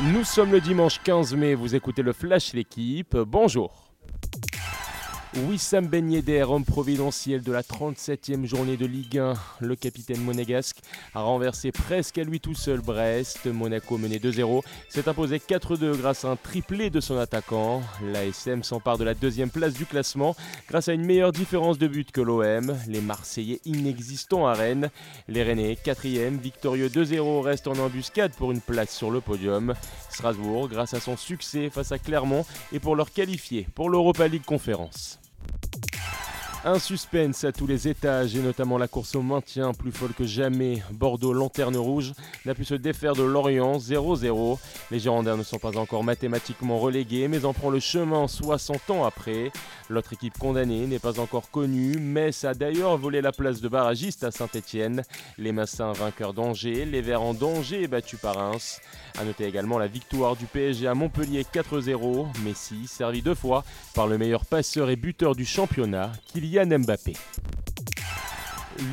Nous sommes le dimanche 15 mai, vous écoutez le Flash L'équipe. Bonjour. Wissam Ben Yedder, homme providentiel de la 37e journée de Ligue 1, le capitaine monégasque, a renversé presque à lui tout seul Brest. Monaco mené 2-0, s'est imposé 4-2 grâce à un triplé de son attaquant. L'ASM s'empare de la deuxième place du classement grâce à une meilleure différence de but que l'OM. Les Marseillais inexistants à Rennes. Les Rennais, 4e, victorieux 2-0, restent en embuscade pour une place sur le podium. Strasbourg, grâce à son succès face à Clermont, et pour leur qualifier pour l'Europa League Conférence. Un suspense à tous les étages et notamment la course au maintien plus folle que jamais. Bordeaux, lanterne rouge, n'a pu se défaire de Lorient 0-0. Les Girondins ne sont pas encore mathématiquement relégués mais en prend le chemin 60 ans après. L'autre équipe condamnée n'est pas encore connue. Metz a d'ailleurs volé la place de barragiste à Saint-Etienne. Les Massins vainqueurs d'Angers, les Verts en danger battus par Reims. A noter également la victoire du PSG à Montpellier 4-0. Messi servi deux fois par le meilleur passeur et buteur du championnat, Kylian Mbappé.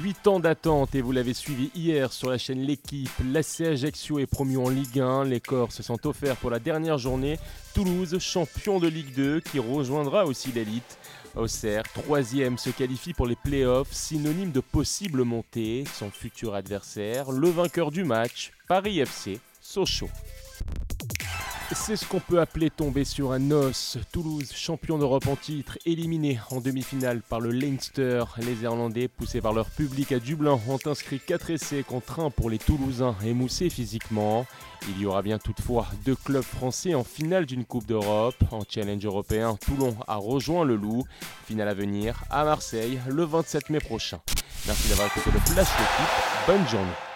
8 ans d'attente et vous l'avez suivi hier sur la chaîne L'équipe. L'AC Ajaccio est promu en Ligue 1. Les Corps se sont offerts pour la dernière journée. Toulouse, champion de Ligue 2, qui rejoindra aussi l'élite. Auxerre, troisième, se qualifie pour les playoffs, synonyme de possible montée. Son futur adversaire, le vainqueur du match, Paris FC, Sochaux. C'est ce qu'on peut appeler tomber sur un os. Toulouse, champion d'Europe en titre, éliminé en demi-finale par le Leinster. Les Irlandais, poussés par leur public à Dublin, ont inscrit 4 essais contre 1 pour les Toulousains, émoussés physiquement. Il y aura bien toutefois deux clubs français en finale d'une Coupe d'Europe. En challenge européen, Toulon a rejoint le Loup. Finale à venir à Marseille le 27 mai prochain. Merci d'avoir écouté le Flash L'équipe. Bonne journée.